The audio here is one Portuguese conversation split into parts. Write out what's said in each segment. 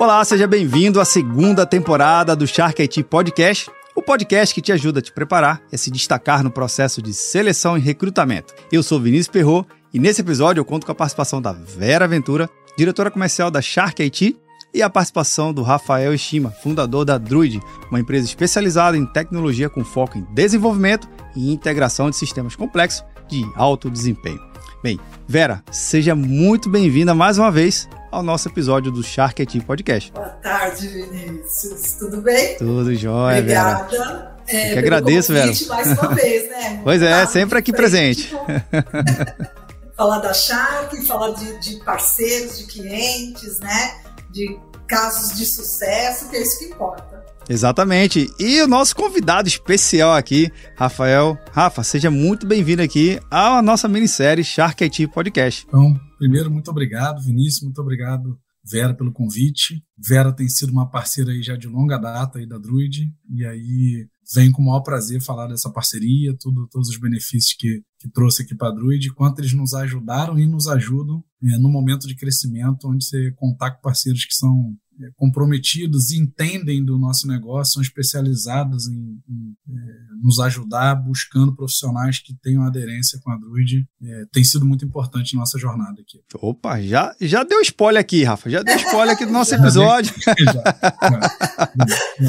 Olá, seja bem-vindo à segunda temporada do Shark IT Podcast, o podcast que te ajuda a te preparar e a se destacar no processo de seleção e recrutamento. Eu sou Vinícius Perro e nesse episódio eu conto com a participação da Vera Ventura, diretora comercial da Shark IT, e a participação do Rafael Estima, fundador da Druid, uma empresa especializada em tecnologia com foco em desenvolvimento e integração de sistemas complexos de alto desempenho. Bem, Vera, seja muito bem-vinda mais uma vez ao nosso episódio do Shark IT Podcast. Boa tarde, Vinícius. Tudo bem? Tudo jóia, Vera. Obrigada. É, que agradeço, Vera. Mais uma vez, né? pois é, sempre aqui presente. falar da Shark, falar de, de parceiros, de clientes, né? De casos de sucesso, que é isso que importa. Exatamente. E o nosso convidado especial aqui, Rafael. Rafa, seja muito bem-vindo aqui à nossa minissérie Shark IT Podcast. Então, primeiro, muito obrigado, Vinícius, muito obrigado, Vera, pelo convite. Vera tem sido uma parceira aí já de longa data aí da Druid, e aí vem com o maior prazer falar dessa parceria, tudo, todos os benefícios que, que trouxe aqui para a Druid, quanto eles nos ajudaram e nos ajudam é, no momento de crescimento, onde você contar com parceiros que são comprometidos, entendem do nosso negócio, são especializados em, em é, nos ajudar, buscando profissionais que tenham aderência com a Druid, é, tem sido muito importante na nossa jornada aqui. Opa, já, já deu spoiler aqui, Rafa, já deu spoiler aqui do nosso episódio.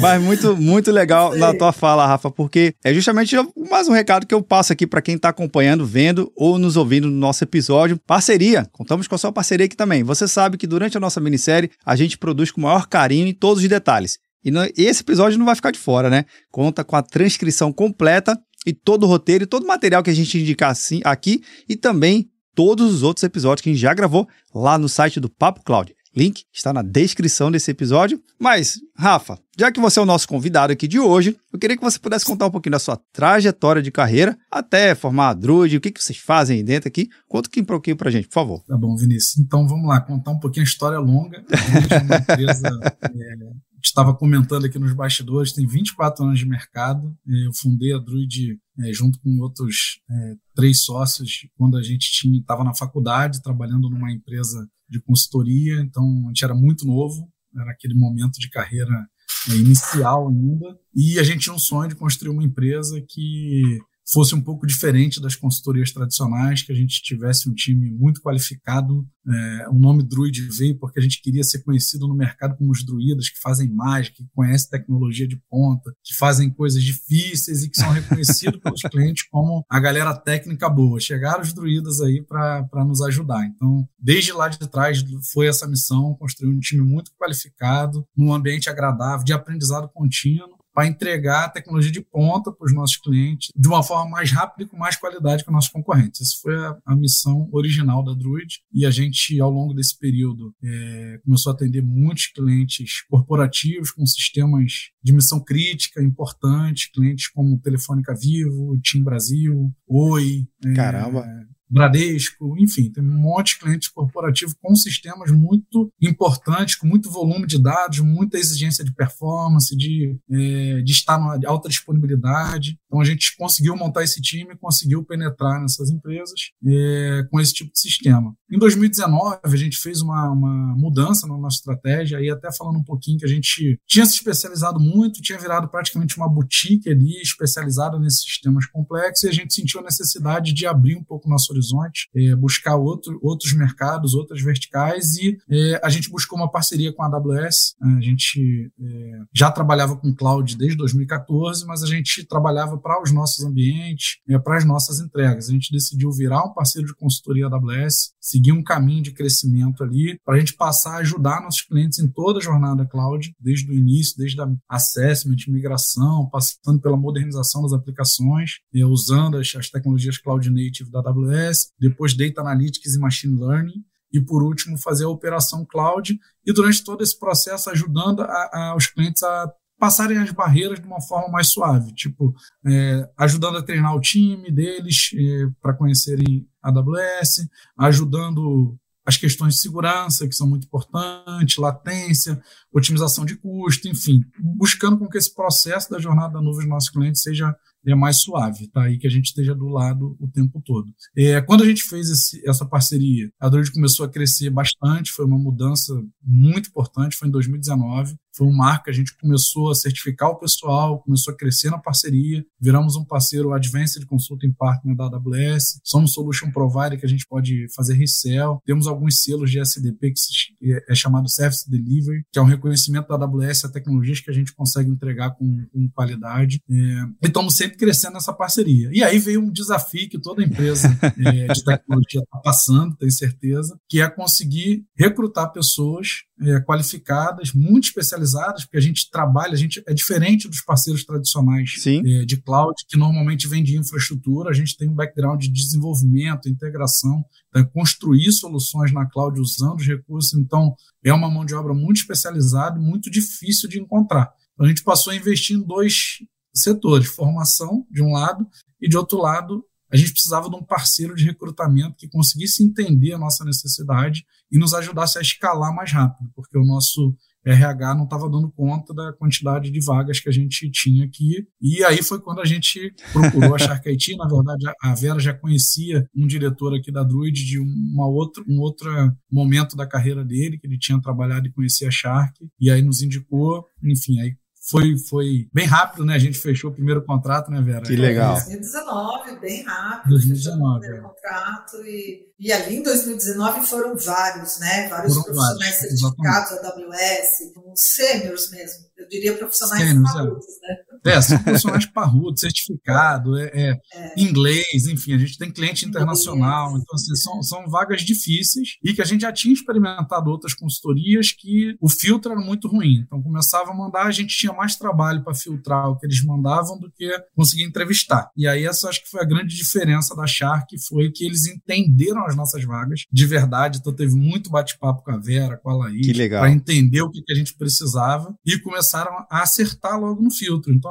Mas muito, muito legal na tua fala, Rafa, porque é justamente mais um recado que eu passo aqui para quem está acompanhando, vendo ou nos ouvindo no nosso episódio. Parceria, contamos com a sua parceria aqui também. Você sabe que durante a nossa minissérie a gente produz com o maior carinho em todos os detalhes. E esse episódio não vai ficar de fora, né? Conta com a transcrição completa e todo o roteiro e todo o material que a gente indicar assim, aqui e também todos os outros episódios que a gente já gravou lá no site do Papo Cloud. Link está na descrição desse episódio. Mas, Rafa, já que você é o nosso convidado aqui de hoje, eu queria que você pudesse contar um pouquinho da sua trajetória de carreira até formar a Druid, o que, que vocês fazem aí dentro aqui. Conta um pouquinho pra gente, por favor. Tá bom, Vinícius. Então vamos lá, contar um pouquinho a história longa. A é uma empresa é, estava comentando aqui nos bastidores, tem 24 anos de mercado. Eu fundei a Druid é, junto com outros é, três sócios quando a gente estava na faculdade, trabalhando numa empresa de consultoria. Então, a gente era muito novo, era aquele momento de carreira é, inicial ainda. E a gente tinha um sonho de construir uma empresa que fosse um pouco diferente das consultorias tradicionais, que a gente tivesse um time muito qualificado. É, o nome Druid veio porque a gente queria ser conhecido no mercado como os druidas que fazem mágica, que conhecem tecnologia de ponta, que fazem coisas difíceis e que são reconhecidos pelos clientes como a galera técnica boa. Chegaram os druidas aí para nos ajudar. Então, desde lá de trás foi essa missão, construir um time muito qualificado, num ambiente agradável, de aprendizado contínuo, para entregar a tecnologia de ponta para os nossos clientes de uma forma mais rápida e com mais qualidade que os nossos concorrentes. Essa foi a, a missão original da Druid e a gente, ao longo desse período, é, começou a atender muitos clientes corporativos com sistemas de missão crítica importantes, clientes como Telefônica Vivo, Tim Brasil, Oi. Caramba! É, Bradesco, enfim, tem um monte de clientes corporativos com sistemas muito importantes, com muito volume de dados, muita exigência de performance, de, é, de estar em alta disponibilidade. Então a gente conseguiu montar esse time, conseguiu penetrar nessas empresas é, com esse tipo de sistema. Em 2019, a gente fez uma, uma mudança na nossa estratégia, aí até falando um pouquinho que a gente tinha se especializado muito, tinha virado praticamente uma boutique ali, especializada nesses sistemas complexos, e a gente sentiu a necessidade de abrir um pouco nosso horizonte, é, buscar outro, outros mercados, outras verticais, e é, a gente buscou uma parceria com a AWS. A gente é, já trabalhava com cloud desde 2014, mas a gente trabalhava para os nossos ambientes, é, para as nossas entregas. A gente decidiu virar um parceiro de consultoria AWS, seguir um caminho de crescimento ali, para a gente passar a ajudar nossos clientes em toda a jornada cloud, desde o início, desde a assessment, migração, passando pela modernização das aplicações, é, usando as, as tecnologias cloud native da AWS depois Data Analytics e Machine Learning, e por último fazer a operação cloud e durante todo esse processo ajudando a, a, os clientes a passarem as barreiras de uma forma mais suave, tipo é, ajudando a treinar o time deles é, para conhecerem a AWS, ajudando as questões de segurança, que são muito importantes, latência, otimização de custo, enfim, buscando com que esse processo da jornada da nuvem dos nossos clientes seja é mais suave, tá? aí que a gente esteja do lado o tempo todo. É, quando a gente fez esse, essa parceria, a Druid começou a crescer bastante, foi uma mudança muito importante, foi em 2019 foi um marco que a gente começou a certificar o pessoal, começou a crescer na parceria, viramos um parceiro Advanced Consulting Partner da AWS, somos Solution Provider que a gente pode fazer resell, temos alguns selos de SDP que é chamado Service Delivery, que é um reconhecimento da AWS a tecnologias que a gente consegue entregar com, com qualidade, é, e estamos sempre crescendo nessa parceria. E aí veio um desafio que toda empresa é, de tecnologia está passando, tenho certeza, que é conseguir recrutar pessoas é, qualificadas, muito especializadas, porque a gente trabalha, a gente é diferente dos parceiros tradicionais é, de cloud, que normalmente vem de infraestrutura, a gente tem um background de desenvolvimento, integração, então, construir soluções na cloud usando os recursos, então é uma mão de obra muito especializada muito difícil de encontrar. Então, a gente passou a investir em dois setores, formação, de um lado, e de outro lado, a gente precisava de um parceiro de recrutamento que conseguisse entender a nossa necessidade e nos ajudasse a escalar mais rápido, porque o nosso RH não estava dando conta da quantidade de vagas que a gente tinha aqui. E aí foi quando a gente procurou a Shark IT. Na verdade, a Vera já conhecia um diretor aqui da Druid de uma outra, um outro momento da carreira dele, que ele tinha trabalhado e conhecia a Shark. E aí nos indicou, enfim, aí foi, foi bem rápido, né? A gente fechou o primeiro contrato, né, Vera? Que legal. 2019, bem rápido. 2019. o primeiro é. contrato e, e ali em 2019 foram vários, né? Vários foram profissionais vários, certificados AWS, uns sêniors mesmo. Eu diria profissionais sêniors, parrudos, é. né? É, são profissionais parrudos, certificado, é, é, é, inglês, enfim, a gente tem cliente internacional, então assim, são, são vagas difíceis e que a gente já tinha experimentado outras consultorias que o filtro era muito ruim. Então começava a mandar, a gente tinha mais trabalho para filtrar o que eles mandavam do que conseguir entrevistar. E aí essa acho que foi a grande diferença da Shark, foi que eles entenderam as nossas vagas de verdade. Então teve muito bate-papo com a Vera, com a Laís, para entender o que, que a gente precisava e começaram a acertar logo no filtro. Então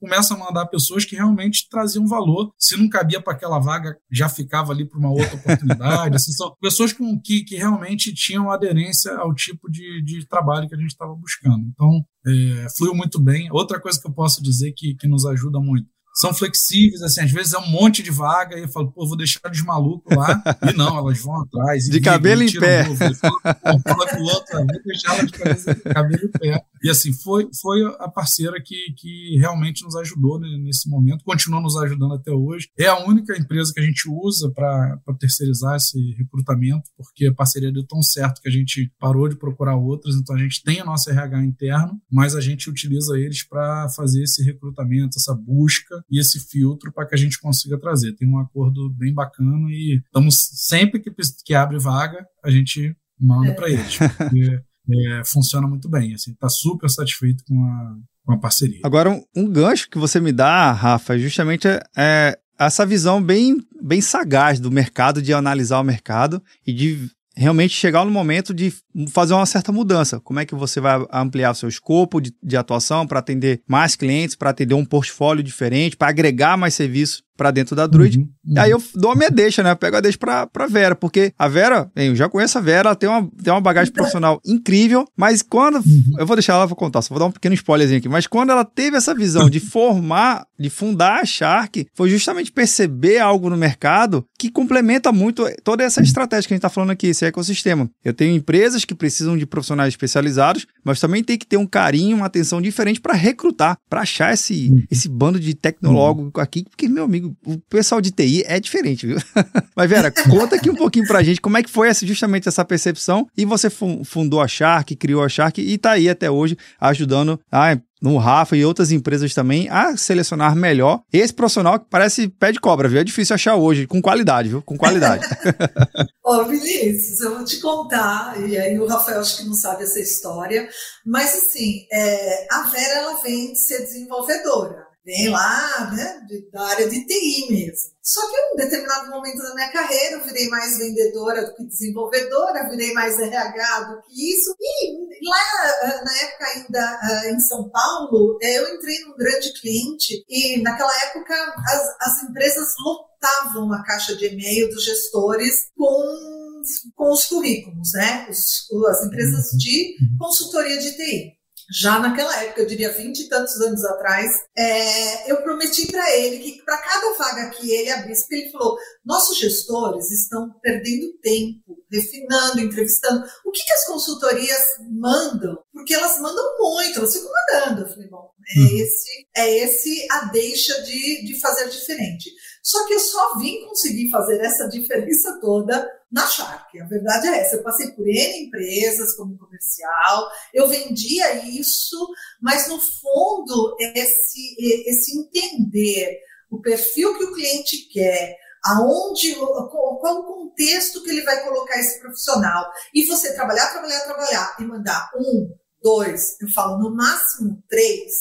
começa a mandar pessoas que realmente traziam valor. Se não cabia para aquela vaga, já ficava ali para uma outra oportunidade. assim, são pessoas com, que, que realmente tinham aderência ao tipo de, de trabalho que a gente estava buscando. Então, é, fluiu muito bem. Outra coisa que eu posso dizer que, que nos ajuda muito são flexíveis, assim, às vezes é um monte de vaga e eu falo, pô, vou deixar eles malucos lá. E não, elas vão atrás. De cabelo em pé. Fala com o outro, vou deixar elas de cabelo em pé. E assim, foi, foi a parceira que, que realmente nos ajudou nesse momento, continua nos ajudando até hoje. É a única empresa que a gente usa para terceirizar esse recrutamento, porque a parceria deu tão certo que a gente parou de procurar outras, então a gente tem a nossa RH interno, mas a gente utiliza eles para fazer esse recrutamento, essa busca e esse filtro para que a gente consiga trazer. Tem um acordo bem bacana e estamos sempre que, que abre vaga, a gente manda para eles. Porque, é, funciona muito bem. Assim, está super satisfeito com a, com a parceria. Agora, um, gancho que você me dá, Rafa, é justamente é, essa visão bem, bem sagaz do mercado, de analisar o mercado e de realmente chegar no momento de fazer uma certa mudança. Como é que você vai ampliar o seu escopo de, de atuação para atender mais clientes, para atender um portfólio diferente, para agregar mais serviços para dentro da Druid. Uhum, uhum. Aí eu dou a minha deixa, né? Eu pego a deixa pra, pra Vera, porque a Vera, eu já conheço a Vera, ela tem uma, tem uma bagagem profissional incrível, mas quando. Uhum. Eu vou deixar ela pra contar, só vou dar um pequeno spoilerzinho aqui. Mas quando ela teve essa visão de formar, de fundar a Shark, foi justamente perceber algo no mercado que complementa muito toda essa estratégia que a gente tá falando aqui, esse ecossistema. Eu tenho empresas que precisam de profissionais especializados, mas também tem que ter um carinho, uma atenção diferente para recrutar, para achar esse, uhum. esse bando de tecnólogo aqui, porque, meu amigo, o pessoal de TI é diferente, viu? Mas, Vera, conta aqui um pouquinho pra gente como é que foi essa, justamente essa percepção e você fundou a Shark, criou a Shark e tá aí até hoje ajudando a no Rafa e outras empresas também a selecionar melhor esse profissional que parece pé de cobra, viu? É difícil achar hoje, com qualidade, viu? Com qualidade. Ó, oh, Vinícius, eu vou te contar, e aí o Rafael acho que não sabe essa história, mas assim, é, a Vera ela vem de ser desenvolvedora vem lá, né, da área de TI mesmo. Só que em um determinado momento da minha carreira eu virei mais vendedora do que desenvolvedora, virei mais RH do que isso. E lá, ah, na época ainda ah, em São Paulo, eh, eu entrei num grande cliente e naquela época as, as empresas lotavam a caixa de e-mail dos gestores com, com os currículos, né? Os, as empresas de consultoria de TI. Já naquela época, eu diria vinte e tantos anos atrás, é, eu prometi para ele que para cada vaga que ele abrisse, porque ele falou: nossos gestores estão perdendo tempo, refinando, entrevistando. O que, que as consultorias mandam? Porque elas mandam muito, elas ficam mandando. Eu falei: bom, é uhum. esse, é esse a deixa de, de fazer diferente. Só que eu só vim conseguir fazer essa diferença toda na Shark. A verdade é essa. Eu passei por N empresas como comercial, eu vendia isso, mas no fundo, esse, esse entender o perfil que o cliente quer, aonde, qual o contexto que ele vai colocar esse profissional, e você trabalhar, trabalhar, trabalhar e mandar um, dois, eu falo no máximo três,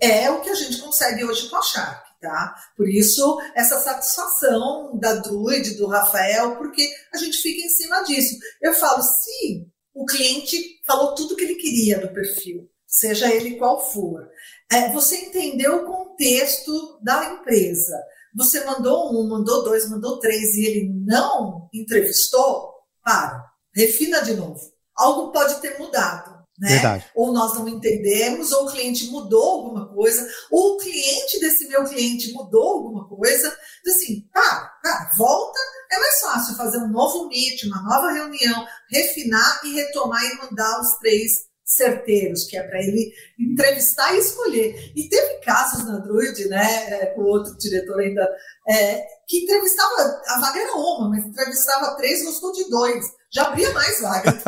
é o que a gente consegue hoje com a Shark. Tá? Por isso, essa satisfação da Druid, do Rafael, porque a gente fica em cima disso. Eu falo, se o cliente falou tudo que ele queria do perfil, seja ele qual for, é, você entendeu o contexto da empresa, você mandou um, mandou dois, mandou três e ele não entrevistou, para, refina de novo. Algo pode ter mudado. Né? Ou nós não entendemos, ou o cliente mudou alguma coisa, ou o cliente desse meu cliente mudou alguma coisa. Então, assim, tá, tá, volta, é mais fácil fazer um novo meet, uma nova reunião, refinar e retomar e mandar os três certeiros, que é para ele entrevistar e escolher. E teve casos na Druid, né, com outro diretor ainda, é, que entrevistava, a vaga era uma, mas entrevistava três, gostou de dois já abria mais vaga.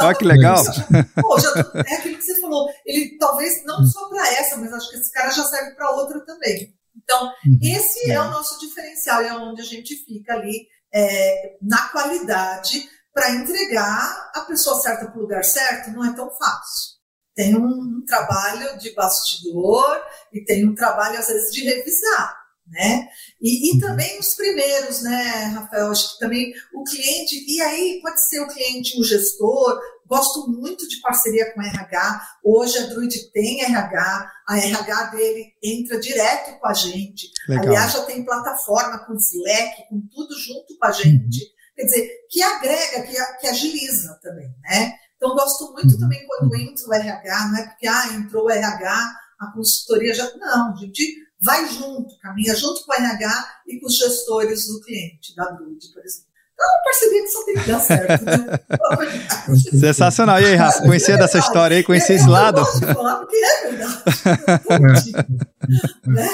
Olha que legal. Já, pô, já, é aquilo que você falou. Ele talvez não só para essa, mas acho que esse cara já serve para outra também. Então, uhum. esse é. é. o nosso diferencial, é onde a gente fica ali é, na qualidade para entregar a pessoa certa para o lugar certo, não é tão fácil. Tem um, um trabalho de bastidor e tem um trabalho, às vezes, de revisar né? E, e, uhum. também os primeiros, né, Rafael? Acho que também o cliente, e aí pode ser o cliente, o gestor. Gosto muito de parceria com a RH. Hoje a Druid tem RH, a RH dele entra direto com a gente. Legal. Aliás, já tem plataforma com Slack, com tudo junto com a gente. Uhum. Quer dizer, que agrega, que, que agiliza também, né? Então, gosto muito uhum. também quando entra o RH, não é porque ah, entrou o RH, a consultoria já. Não, gente vai junto, caminha junto com o RH e com os gestores do cliente, da Druid, por exemplo. Então, eu percebi que só tem que dar certo. Né? Sensacional. E aí, Rafa, conhecia é dessa história aí, conhecia esse lado? Eu posso falar porque é verdade. né?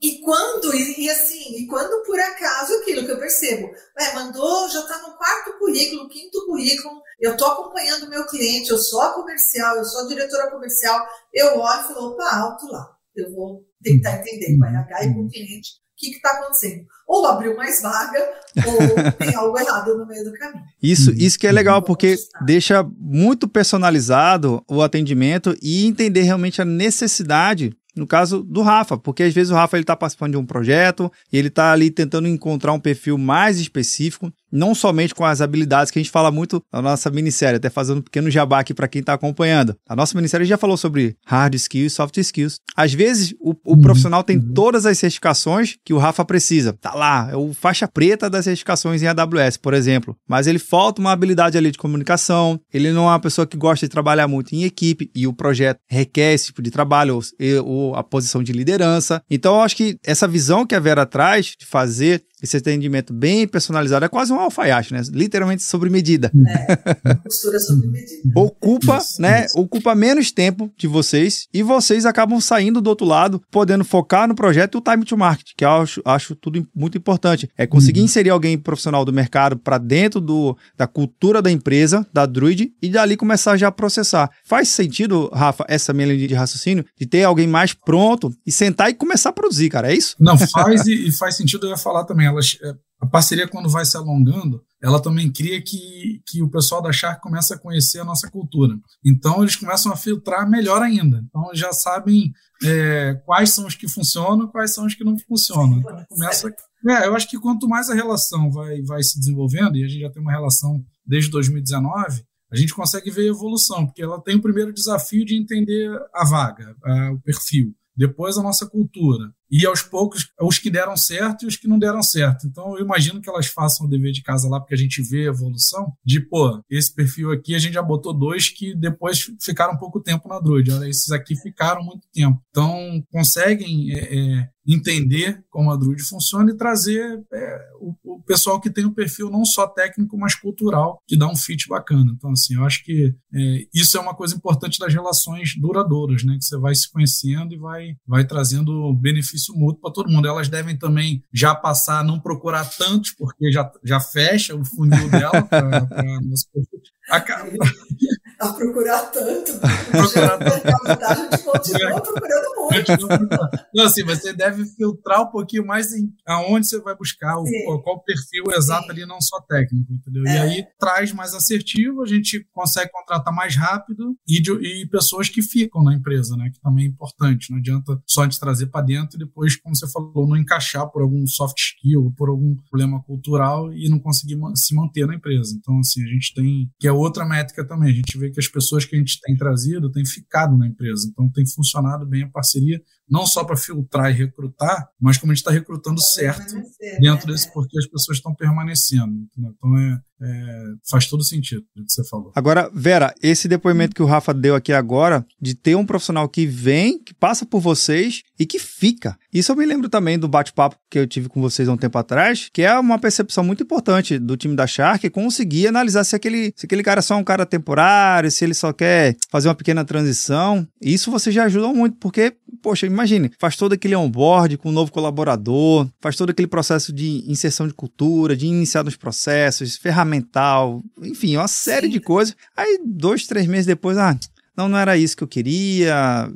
E quando, e, e, assim, e quando por acaso aquilo que eu percebo, é, mandou, já está no quarto currículo, quinto currículo, eu estou acompanhando o meu cliente, eu sou a comercial, eu sou a diretora comercial, eu olho e falo, opa, alto lá, eu vou tentar entender com o RH e com o cliente o que está acontecendo. Ou abriu mais vaga, ou tem algo errado no meio do caminho. Isso, isso que é legal, porque deixa muito personalizado o atendimento e entender realmente a necessidade no caso do Rafa, porque às vezes o Rafa ele está participando de um projeto e ele está ali tentando encontrar um perfil mais específico não somente com as habilidades que a gente fala muito na nossa minissérie, até fazendo um pequeno jabá aqui para quem está acompanhando. A nossa minissérie já falou sobre hard skills soft skills. Às vezes, o, o uhum. profissional tem uhum. todas as certificações que o Rafa precisa. Tá lá, é o faixa preta das certificações em AWS, por exemplo. Mas ele falta uma habilidade ali de comunicação, ele não é uma pessoa que gosta de trabalhar muito em equipe e o projeto requer esse tipo de trabalho ou, ou a posição de liderança. Então, eu acho que essa visão que a Vera traz de fazer esse atendimento bem personalizado é quase um alfaiate, né? Literalmente sobre medida. É, costura sobre medida. ocupa, isso, né? Isso. Ocupa menos tempo de vocês e vocês acabam saindo do outro lado, podendo focar no projeto e o time to market, que eu acho, acho tudo muito importante. É conseguir uhum. inserir alguém profissional do mercado para dentro do, da cultura da empresa, da Druid, e dali começar já a processar. Faz sentido, Rafa, essa minha linha de raciocínio, de ter alguém mais pronto e sentar e começar a produzir, cara? É isso? Não, faz e, e faz sentido eu ia falar também elas, é, a parceria, quando vai se alongando, ela também cria que, que o pessoal da Shark começa a conhecer a nossa cultura. Então, eles começam a filtrar melhor ainda. Então, já sabem é, quais são os que funcionam quais são os que não funcionam. Então, começa. É, eu acho que quanto mais a relação vai, vai se desenvolvendo, e a gente já tem uma relação desde 2019, a gente consegue ver a evolução, porque ela tem o primeiro desafio de entender a vaga, a, o perfil depois a nossa cultura, e aos poucos os que deram certo e os que não deram certo. Então eu imagino que elas façam o dever de casa lá, porque a gente vê a evolução de, pô, esse perfil aqui a gente já botou dois que depois ficaram pouco tempo na Druid. Olha, esses aqui ficaram muito tempo. Então conseguem é, é, entender como a Druid funciona e trazer é, o, o, pessoal que tem um perfil não só técnico, mas cultural, que dá um fit bacana. Então, assim, eu acho que é, isso é uma coisa importante das relações duradouras, né? Que você vai se conhecendo e vai, vai trazendo benefício mútuo para todo mundo. Elas devem também já passar a não procurar tantos, porque já, já fecha o funil dela para nosso perfil. A procurar tanto. Procurar tanto. A gente continua procurando muito. Não, assim, você deve filtrar um pouquinho mais em aonde você vai buscar, o, qual perfil exato Sim. ali, não só técnico, entendeu? É. E aí traz mais assertivo, a gente consegue contratar mais rápido e, de, e pessoas que ficam na empresa, né? Que também é importante. Não adianta só de trazer para dentro e depois, como você falou, não encaixar por algum soft skill, por algum problema cultural e não conseguir se manter na empresa. Então, assim, a gente tem, que é outra métrica também, a gente vê que as pessoas que a gente tem trazido têm ficado na empresa. Então tem funcionado bem a parceria, não só para filtrar e recrutar, mas como a gente está recrutando certo dentro né? desse, porque as pessoas estão permanecendo. Então é, é, faz todo sentido o que você falou. Agora, Vera, esse depoimento que o Rafa deu aqui agora, de ter um profissional que vem, que passa por vocês e que fica. Isso eu me lembro também do bate-papo que eu tive com vocês há um tempo atrás, que é uma percepção muito importante do time da Shark conseguir analisar se aquele, se aquele cara é só um cara temporário, se ele só quer fazer uma pequena transição. Isso vocês já ajudam muito, porque, poxa, imagine, faz todo aquele onboard com um novo colaborador, faz todo aquele processo de inserção de cultura, de iniciar nos processos, ferramental, enfim, uma série Sim. de coisas. Aí, dois, três meses depois, ah, não, não era isso que eu queria,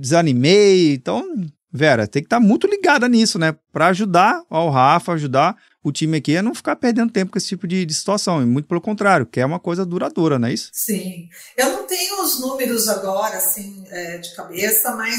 desanimei. Então, Vera, tem que estar tá muito ligada nisso, né? Para ajudar ao Rafa, ajudar o time aqui a não ficar perdendo tempo com esse tipo de, de situação. E muito pelo contrário, que é uma coisa duradoura, não é isso? Sim. Eu não tenho os números agora, assim, é, de cabeça, mas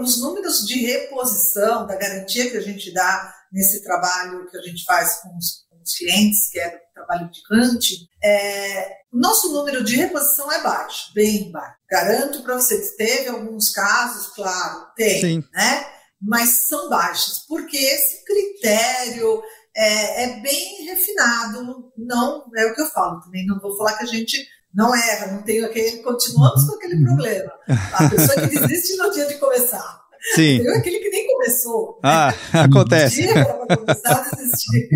os números de reposição, da garantia que a gente dá nesse trabalho que a gente faz com os, com os clientes, que é o trabalho de Kant, é, nosso número de reposição é baixo, bem baixo. Garanto para você que teve alguns casos, claro, tem, Sim. né? Mas são baixos, porque esse critério é, é, bem refinado, não é o que eu falo também, não vou falar que a gente não erra, não tem aquele, continuamos com aquele problema. A pessoa que desiste no dia de começar. Sim. Tem aquele que nem começou. Ah, né? acontece. Um dia começar a desistir.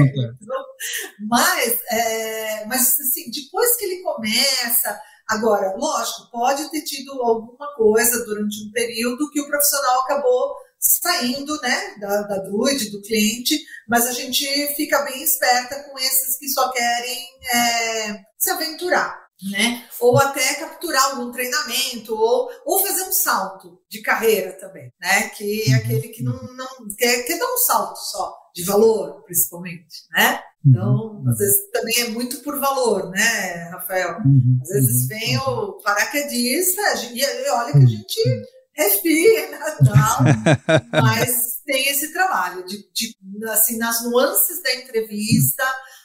mas, é, mas assim, depois que ele começa, agora, lógico, pode ter tido alguma coisa durante um período que o profissional acabou saindo né, da, da druid, do cliente, mas a gente fica bem esperta com esses que só querem é, se aventurar né? Ou até capturar algum treinamento, ou, ou fazer um salto de carreira também, né? Que é uhum. aquele que não, não quer, quer dar um salto só, de valor, principalmente, né? Então, uhum. às vezes também é muito por valor, né, Rafael? Uhum. Às vezes vem o paraquedista e olha que a gente respira tal, mas tem esse trabalho de, de, assim, nas nuances da entrevista,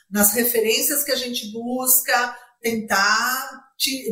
nas referências que a gente busca, tentar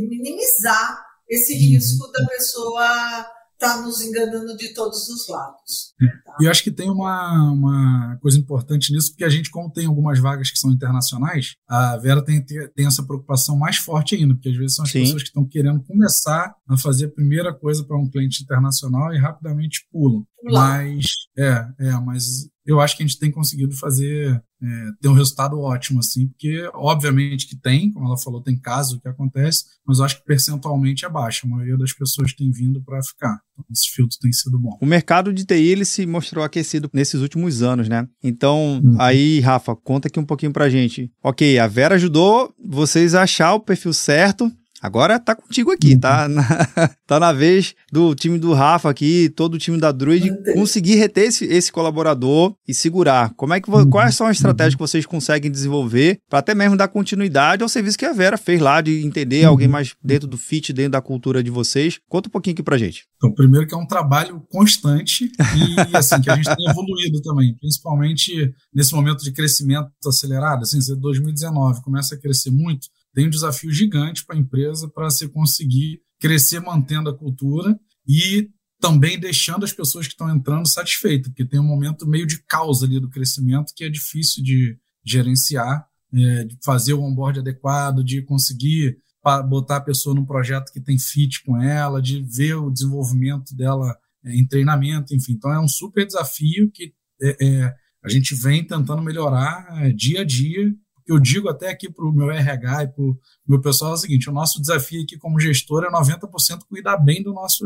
minimizar esse uhum. risco da pessoa estar tá nos enganando de todos os lados. Tá? E eu acho que tem uma, uma coisa importante nisso, porque a gente, como tem algumas vagas que são internacionais, a Vera tem, tem essa preocupação mais forte ainda, porque às vezes são as Sim. pessoas que estão querendo começar a fazer a primeira coisa para um cliente internacional e rapidamente pulam. Mas, é, é, mas eu acho que a gente tem conseguido fazer, é, ter um resultado ótimo, assim, porque obviamente que tem, como ela falou, tem caso que acontece, mas eu acho que percentualmente é baixo. A maioria das pessoas tem vindo para ficar. Então, esse filtro tem sido bom. O mercado de TI ele se mostrou aquecido nesses últimos anos, né? Então, uhum. aí, Rafa, conta aqui um pouquinho pra gente. Ok, a Vera ajudou vocês a achar o perfil certo Agora tá contigo aqui, tá? Uhum. Na, tá na vez do time do Rafa aqui, todo o time da Druid, conseguir reter esse, esse colaborador e segurar. Como é que uhum. quais são as estratégias que vocês conseguem desenvolver para até mesmo dar continuidade ao serviço que a Vera fez lá de entender alguém uhum. mais dentro do fit, dentro da cultura de vocês? Conta um pouquinho aqui pra gente. Então, primeiro que é um trabalho constante e assim que a gente tem evoluído também, principalmente nesse momento de crescimento acelerado, assim, 2019 começa a crescer muito tem um desafio gigante para a empresa para você conseguir crescer mantendo a cultura e também deixando as pessoas que estão entrando satisfeitas, porque tem um momento meio de causa ali do crescimento que é difícil de gerenciar, é, de fazer o onboard adequado, de conseguir botar a pessoa num projeto que tem fit com ela, de ver o desenvolvimento dela é, em treinamento, enfim. Então é um super desafio que é, é a gente vem tentando melhorar é, dia a dia. Eu digo até aqui para o meu RH e para o meu pessoal é o seguinte: o nosso desafio aqui como gestor é 90% cuidar bem do nosso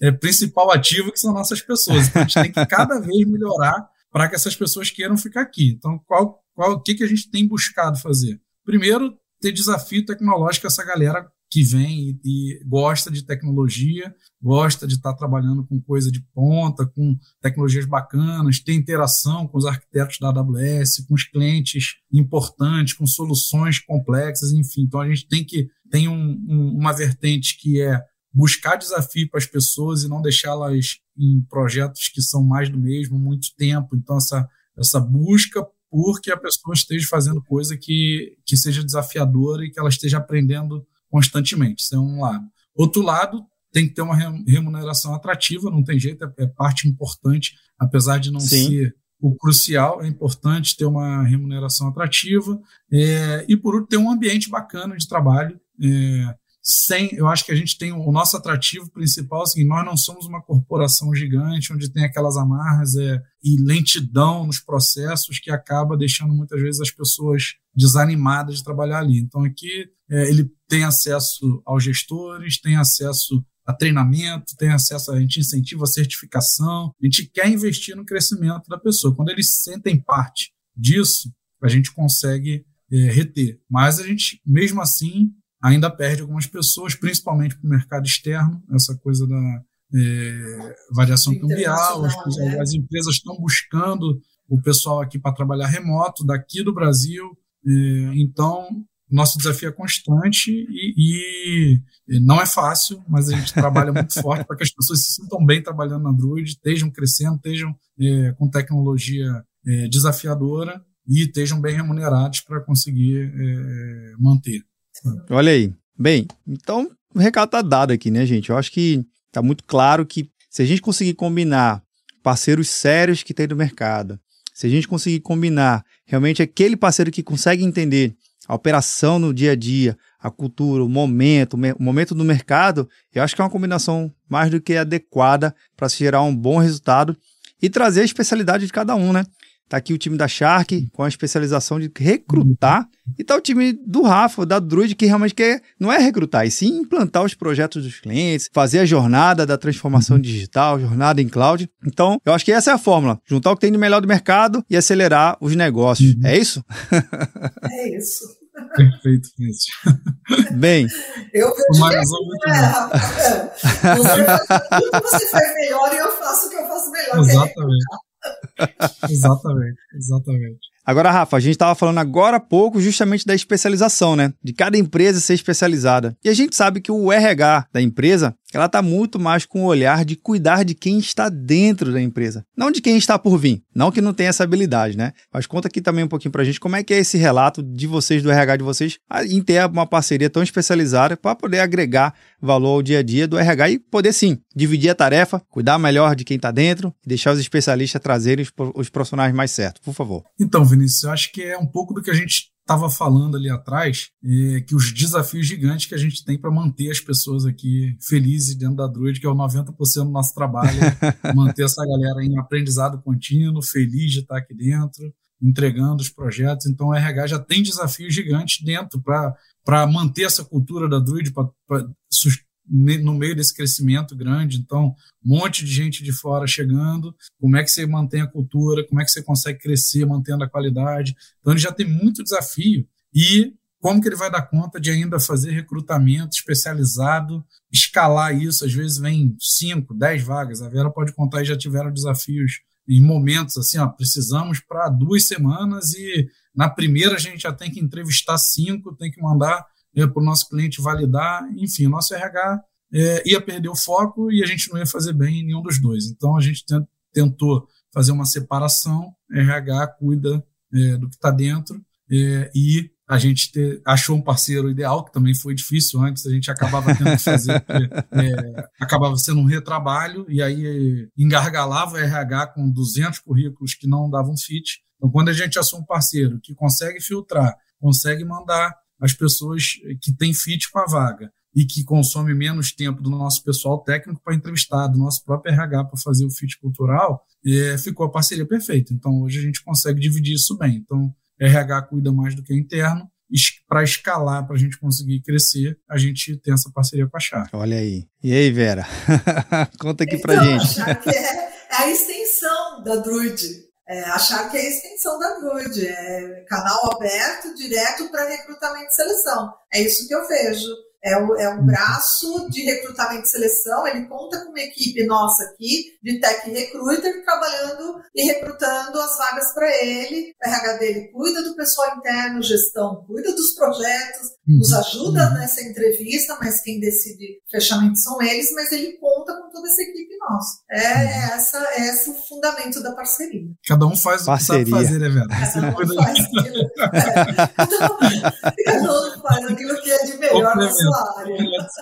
é, principal ativo, que são nossas pessoas. Então a gente tem que cada vez melhorar para que essas pessoas queiram ficar aqui. Então, qual, qual, o que, que a gente tem buscado fazer? Primeiro, ter desafio tecnológico essa galera que vem e, e, gosta de tecnologia, gosta de estar tá trabalhando com coisa de ponta, com tecnologias bacanas, ter interação com os arquitetos da AWS, com os clientes importantes, com soluções complexas, enfim. Então a gente tem que tem um, um, uma vertente que é buscar desafio para as pessoas e não deixá-las em projetos que são mais do mesmo muito tempo. Então essa essa busca por que a pessoa esteja fazendo coisa que, que seja desafiadora e que ela esteja aprendendo constantemente. Isso é um lado. Outro lado, tem que ter uma remuneração atrativa, não tem jeito, é, é parte importante, apesar de não Sim. ser o crucial, é importante ter uma remuneração atrativa é, e, por outro, ter um ambiente bacana de trabalho. É, sem, eu acho que a gente tem o nosso atrativo principal, assim, nós não somos uma corporação gigante onde tem aquelas amarras é, e lentidão nos processos que acaba deixando muitas vezes as pessoas desanimadas de trabalhar ali. Então aqui é, ele tem acesso aos gestores, tem acesso a treinamento, tem acesso, a gente incentiva a certificação, a gente quer investir no crescimento da pessoa. Quando eles sentem parte disso, a gente consegue é, reter. Mas a gente, mesmo assim, ainda perde algumas pessoas, principalmente para o mercado externo, essa coisa da é, variação cambial, as, né? as, empresas estão buscando o pessoal aqui para trabalhar remoto, daqui do Brasil, é, então nosso desafio é constante e, e, não é fácil, mas a gente trabalha muito forte para que as pessoas se sintam bem trabalhando na Druid, estejam crescendo, estejam é, com tecnologia é, desafiadora e estejam bem remunerados para conseguir é, manter. Olha aí. Bem, então o recado tá dado aqui, né, gente? Eu acho que tá muito claro que se a gente conseguir combinar parceiros sérios que tem no mercado, se a gente conseguir combinar realmente aquele parceiro que consegue entender a operação no dia a dia, a cultura, o momento, o momento do mercado, eu acho que é uma combinação mais do que adequada para se gerar um bom resultado e trazer a especialidade de cada um, né? Tá aqui o time da Shark com a especialização de recrutar. E tá o time do Rafa, da Druid, que realmente quer, não é recrutar, e sim implantar os projetos dos clientes, fazer a jornada da transformação digital, jornada em cloud. Então, eu acho que essa é a fórmula: juntar o que tem de melhor do mercado e acelerar os negócios. Uhum. É isso? É isso. Perfeito, Vinícius. Bem, eu vejo mais é, é. Você faz tudo que você faz melhor e eu faço o que eu faço melhor. Exatamente exatamente, exatamente. Agora, Rafa, a gente estava falando agora há pouco justamente da especialização, né? De cada empresa ser especializada. E a gente sabe que o RH da empresa, ela está muito mais com o olhar de cuidar de quem está dentro da empresa, não de quem está por vir. Não que não tenha essa habilidade, né? Mas conta aqui também um pouquinho para a gente como é que é esse relato de vocês, do RH de vocês, em ter uma parceria tão especializada para poder agregar valor ao dia a dia do RH e poder sim dividir a tarefa, cuidar melhor de quem está dentro e deixar os especialistas trazerem os profissionais mais certos, por favor. Então, Vinícius, eu acho que é um pouco do que a gente estava falando ali atrás, é, que os desafios gigantes que a gente tem para manter as pessoas aqui felizes dentro da Druid, que é o 90% do nosso trabalho, manter essa galera em aprendizado contínuo, feliz de estar aqui dentro, entregando os projetos. Então, o RH já tem desafios gigantes dentro para manter essa cultura da Druid, para no meio desse crescimento grande. Então, um monte de gente de fora chegando. Como é que você mantém a cultura? Como é que você consegue crescer mantendo a qualidade? Então, ele já tem muito desafio. E como que ele vai dar conta de ainda fazer recrutamento especializado, escalar isso? Às vezes vem 5, 10 vagas. A Vera pode contar e já tiveram desafios em momentos assim, ó, precisamos para duas semanas e na primeira a gente já tem que entrevistar cinco, tem que mandar é, para o nosso cliente validar, enfim, o nosso RH é, ia perder o foco e a gente não ia fazer bem em nenhum dos dois. Então a gente tentou fazer uma separação, RH cuida é, do que está dentro é, e a gente achou um parceiro ideal, que também foi difícil antes, a gente acabava tendo que fazer, porque, é, acabava sendo um retrabalho, e aí engargalava o RH com 200 currículos que não davam fit. Então, quando a gente assume um parceiro que consegue filtrar, consegue mandar as pessoas que têm fit com a vaga e que consome menos tempo do nosso pessoal técnico para entrevistar, do nosso próprio RH para fazer o fit cultural, é, ficou a parceria perfeita. Então, hoje a gente consegue dividir isso bem. Então, RH cuida mais do que o interno, para escalar, para a gente conseguir crescer, a gente tem essa parceria com a Shark. Olha aí. E aí, Vera? Conta aqui para então, gente. A Shark é, é a extensão da Druid. É, achar que é a extensão da Druid, é canal aberto, direto para recrutamento e seleção. É isso que eu vejo é, o, é um braço de recrutamento e seleção. Ele conta com uma equipe nossa aqui de tech recruiter trabalhando e recrutando as vagas para ele. O RH dele cuida do pessoal interno, gestão cuida dos projetos, uhum. nos ajuda uhum. nessa entrevista, mas quem decide fechamento são eles, mas ele conta com toda essa equipe nossa. É, uhum. essa, é esse o fundamento da parceria. Cada um faz parceria. o que sabe fazer, né, velho? Cada um faz aquilo, é. então, cada um faz aquilo que é de melhor na sua área.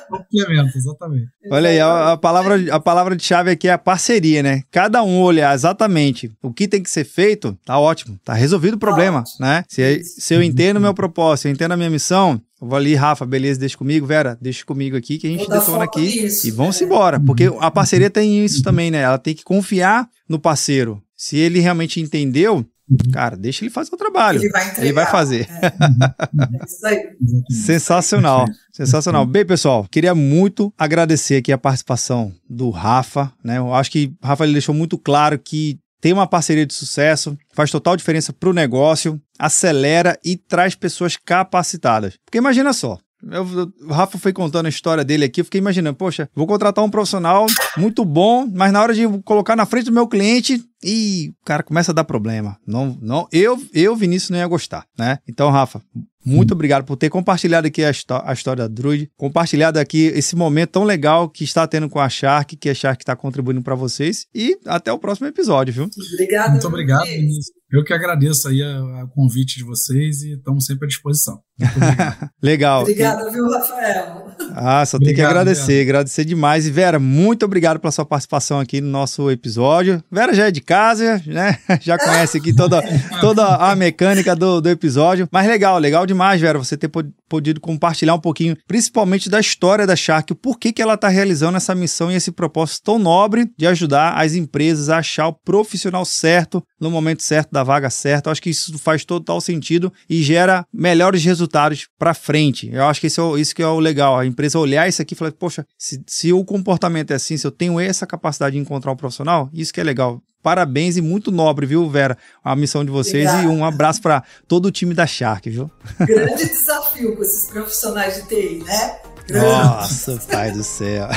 Complemento, exatamente. Olha aí, a, a, palavra, a palavra de chave aqui é a parceria, né? Cada um olhar exatamente o que tem que ser feito, tá ótimo, tá resolvido o problema, tá né? Se, se eu entendo o meu propósito, eu entendo a minha missão, eu vou ali, Rafa, beleza, deixa comigo, Vera, deixa comigo aqui que a gente detona aqui nisso, e vamos é. embora. Porque a parceria tem isso também, né? Ela tem que confiar no parceiro. Se ele realmente entendeu, Cara, deixa ele fazer o trabalho. Ele vai, entregar, ele vai fazer. É. é isso aí. Sensacional. Sensacional. Bem, pessoal, queria muito agradecer aqui a participação do Rafa, né? Eu acho que o Rafa ele deixou muito claro que tem uma parceria de sucesso, faz total diferença para o negócio, acelera e traz pessoas capacitadas. Porque imagina só, eu, o Rafa foi contando a história dele aqui, eu fiquei imaginando, poxa, vou contratar um profissional muito bom, mas na hora de colocar na frente do meu cliente, e o cara começa a dar problema. Não, não, eu, eu Vinícius não ia gostar, né? Então, Rafa, muito obrigado por ter compartilhado aqui a, a, história da Druid, compartilhado aqui esse momento tão legal que está tendo com a Shark, que a Shark está contribuindo para vocês e até o próximo episódio, viu? Obrigado. Muito obrigado, Vinícius. Eu que agradeço aí o convite de vocês e estamos sempre à disposição. Legal. Obrigada, viu, Rafael? Ah, só tem que agradecer, Vera. agradecer demais. E Vera, muito obrigado pela sua participação aqui no nosso episódio. Vera já é de casa, né? Já conhece aqui toda, toda a mecânica do, do episódio. Mas legal, legal demais, Vera, você ter podido compartilhar um pouquinho, principalmente da história da Shark, o porquê que ela está realizando essa missão e esse propósito tão nobre de ajudar as empresas a achar o profissional certo no momento certo da vaga certa. Eu acho que isso faz total sentido e gera melhores resultados para frente. Eu acho que isso, é, isso que é o legal, a empresa olhar isso aqui e falar, poxa, se, se o comportamento é assim, se eu tenho essa capacidade de encontrar um profissional, isso que é legal. Parabéns e muito nobre, viu, Vera? A missão de vocês Obrigada. e um abraço para todo o time da Shark, viu? Grande desafio com esses profissionais de TI, né? Nossa, pai do céu.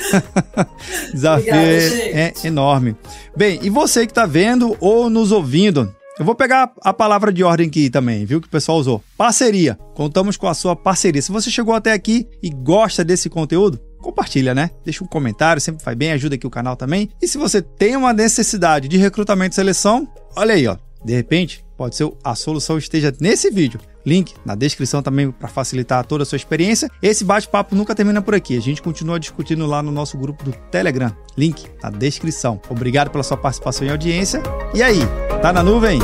Desafio Obrigada, é enorme. Bem, e você que está vendo ou nos ouvindo, eu vou pegar a palavra de ordem aqui também, viu? Que o pessoal usou. Parceria. Contamos com a sua parceria. Se você chegou até aqui e gosta desse conteúdo, compartilha, né? Deixa um comentário, sempre faz bem, ajuda aqui o canal também. E se você tem uma necessidade de recrutamento e seleção, olha aí, ó. De repente, pode ser a solução esteja nesse vídeo. Link na descrição também para facilitar toda a sua experiência. Esse bate-papo nunca termina por aqui. A gente continua discutindo lá no nosso grupo do Telegram. Link na descrição. Obrigado pela sua participação e audiência. E aí, tá na nuvem?